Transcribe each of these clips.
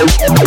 Bye.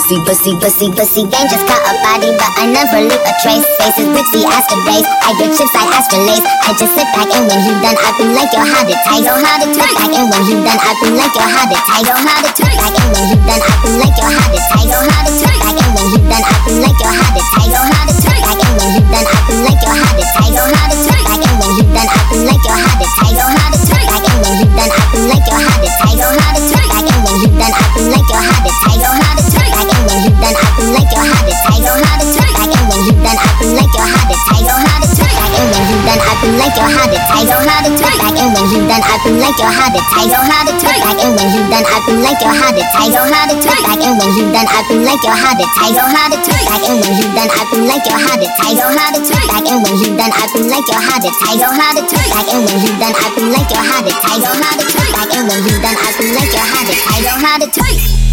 Pussy, pussy, pussy, pussy gang just caught a body, but I never leave a trace. Faces, Brixie, Aston race. I get chips like Aston Lace. I just sit back and when you done, I be like your how to tight, yo how to twist back and when you done, I be like your how to tight, yo how to twist back and when you done, I be like your how to tight, yo how to twist back and when you done, I be like your how to tight, yo how to twist back and when you done, I be like your how to tight, yo how to twist I like your how to tight, yo how to back and when you done, I be like your how to tight, yo how to back and when you done, I be like your how to tight, yo how to back and when you done, I be like your how to tight, yo how to back and when you done, I be like your how to tight, yo how to back and when you done, I be like your how to tight, yo how to back and when you done, I be like your how to tight, yo how to back and when you done, I be like your how to tight, yo how to.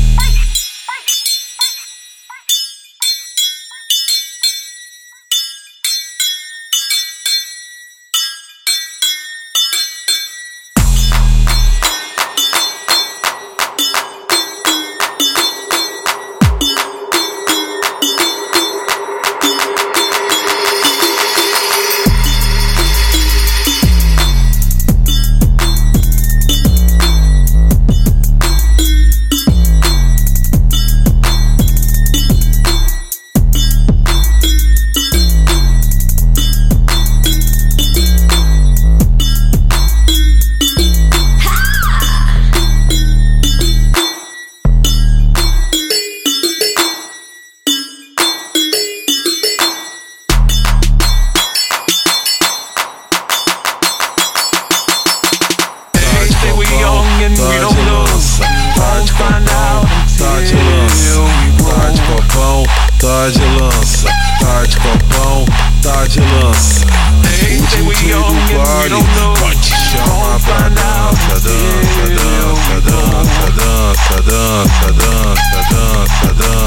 Tá de lança, tá de copão, tá de lança. O DJ do baile pode chamar pra dança, dança, dança, dança, dança, dança, dança, dança, dança,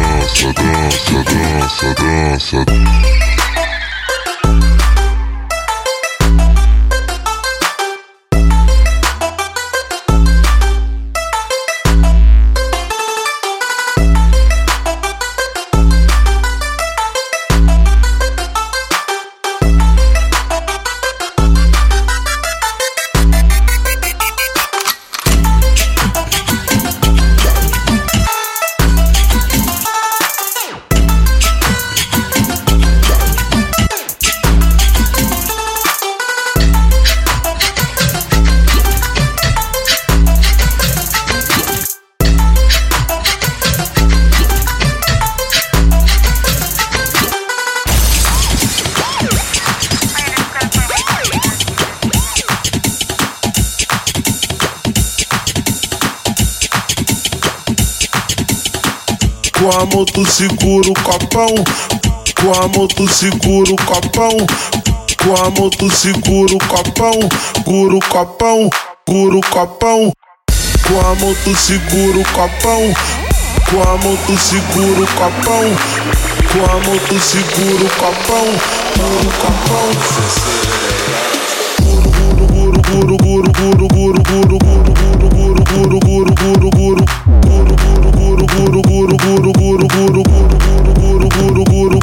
dança, dança, dança, dança. moto seguro capão, com a moto seguro capão, com a moto seguro capão, guro capão, guro capão, com a moto seguro capão, com a moto seguro capão, com a moto seguro capão, guro capão, guro guro guro guro guro guro guro guro guro guro guro guro guro guru, guru, guru, guru, guru, guru, guru, guru, guru, guru,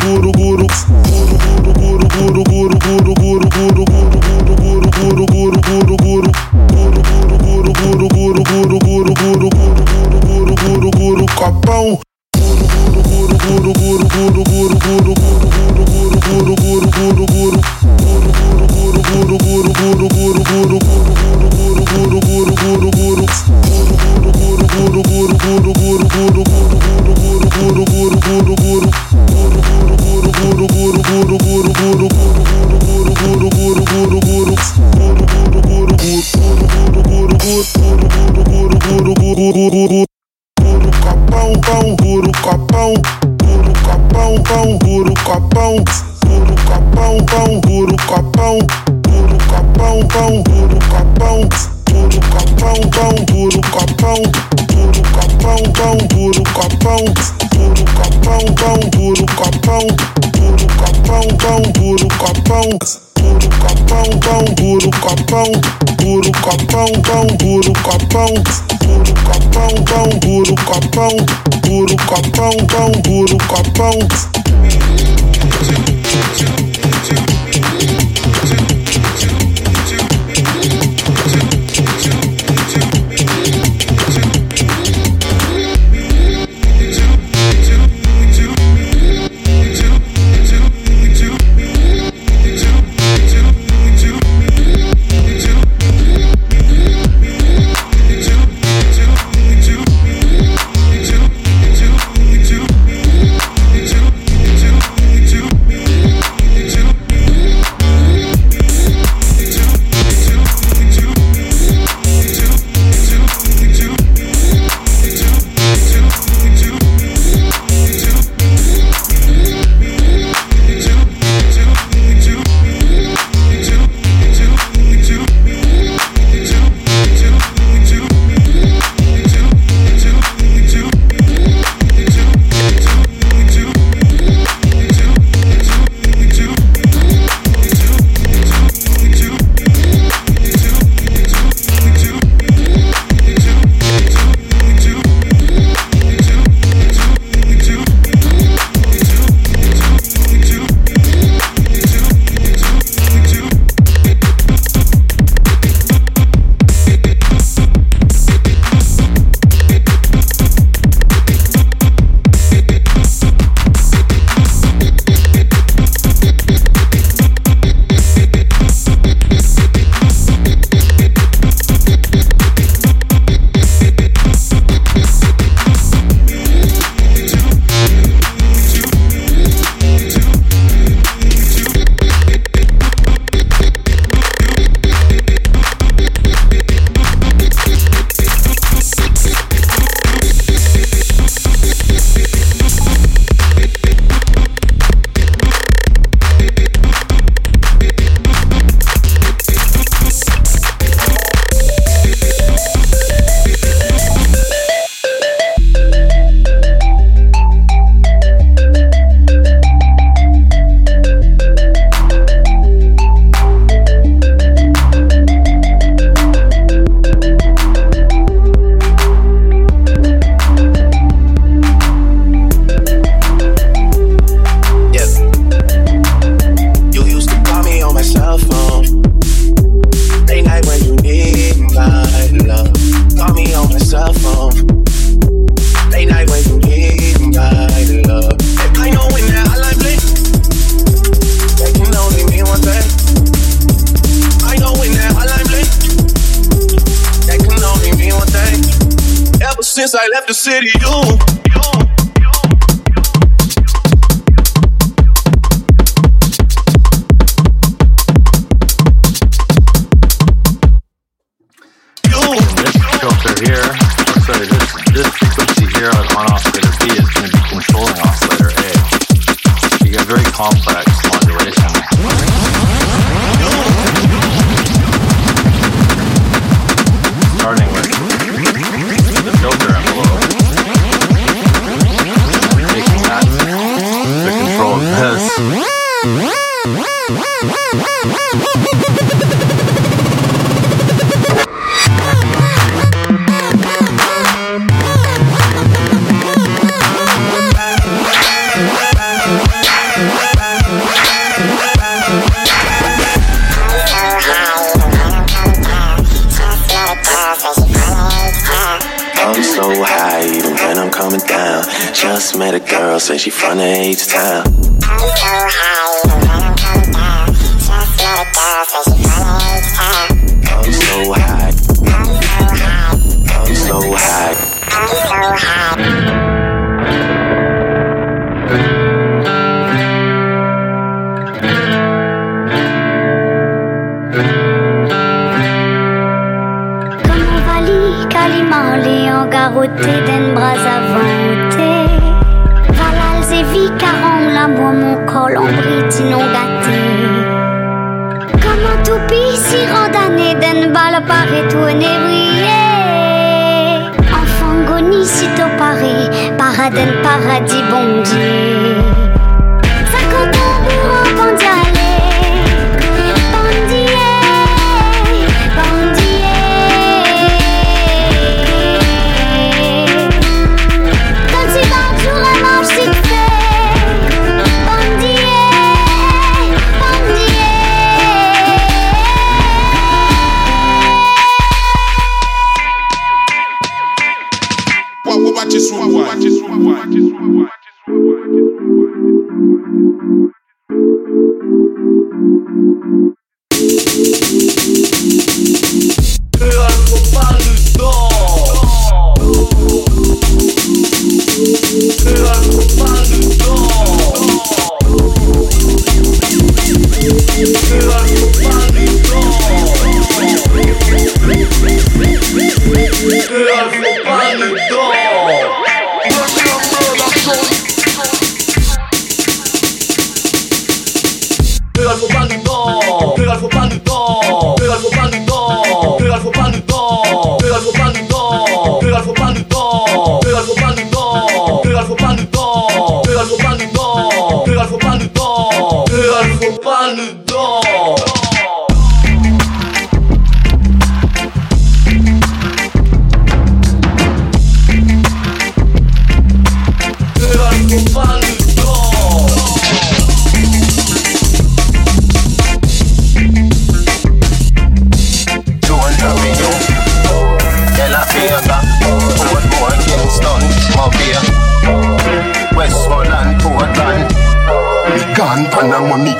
puro capão, pão, puro capão. This. A girl, say she from the H town. Paradis bondit.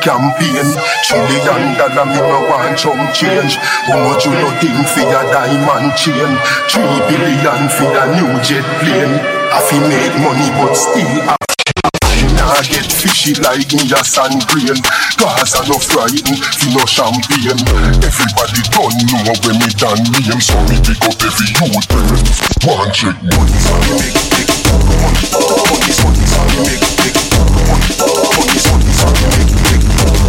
A money campaign Trillion dollar me no want chump change How much you no for your diamond chain Three billion for a new jet plane I fi make money but still I Nah get fishy like me a sand grain Cause I no frighten fi no champagne Everybody don't know when me done name So me pick up every youth One check money for me make big Money, money, money for me make big Money, money, money for me make big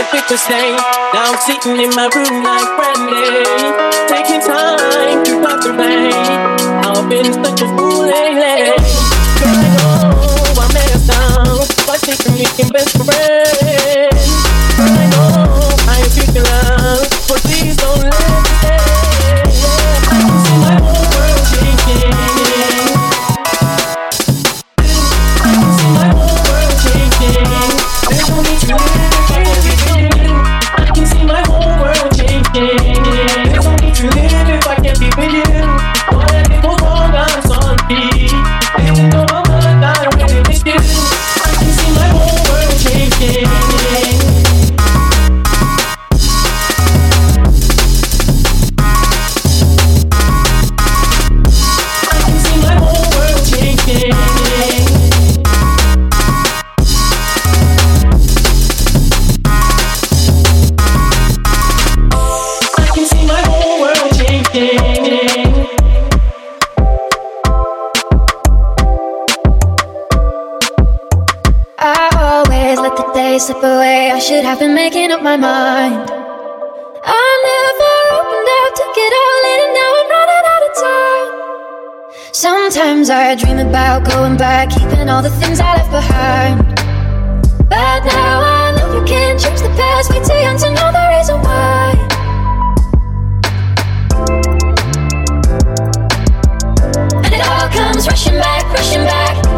I made a big mistake. Now I'm sitting in my room like Brandy, taking time to the rain. I've been such a fool lately. Girl, I know I messed up but by taking me best friend. Days slip away. I should have been making up my mind. I never opened up, took it all in, and now I'm running out of time. Sometimes I dream about going back, keeping all the things I left behind. But now I know you can't change the past, way too young to know the reason why. And it all comes rushing back, rushing back.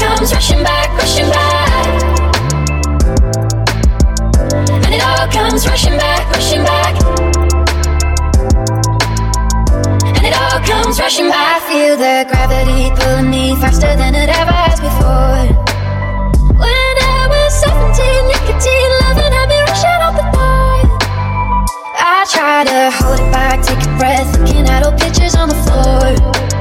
Comes rushing back, rushing back. And it all comes rushing back, rushing back. And it all comes rushing back. I feel the gravity pulling me faster than it ever has before. When I was 17, nicotine loving had me rushing out the door. I try to hold it back, take a breath, looking at old pictures on the floor.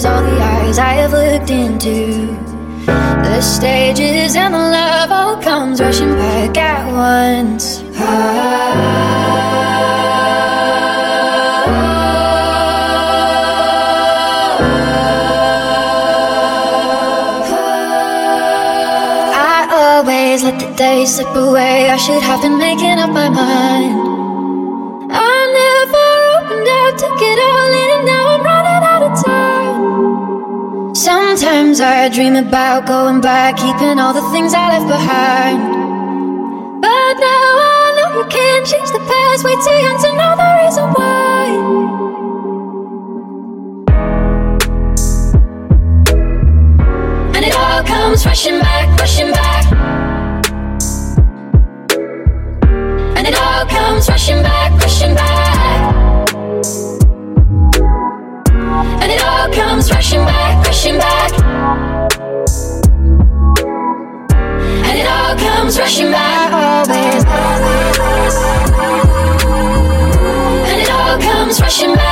Issues, all the eyes I have looked into. The stages and the love all comes rushing back at once. I always let the days slip away. I should have been making up my mind. Sometimes I dream about going back, keeping all the things I left behind. But now I know you can't change the past, way too young to know the reason why. And it all comes rushing back, rushing back. And it all comes rushing back, rushing back. And it all comes rushing back, rushing back, always. And it all comes rushing back.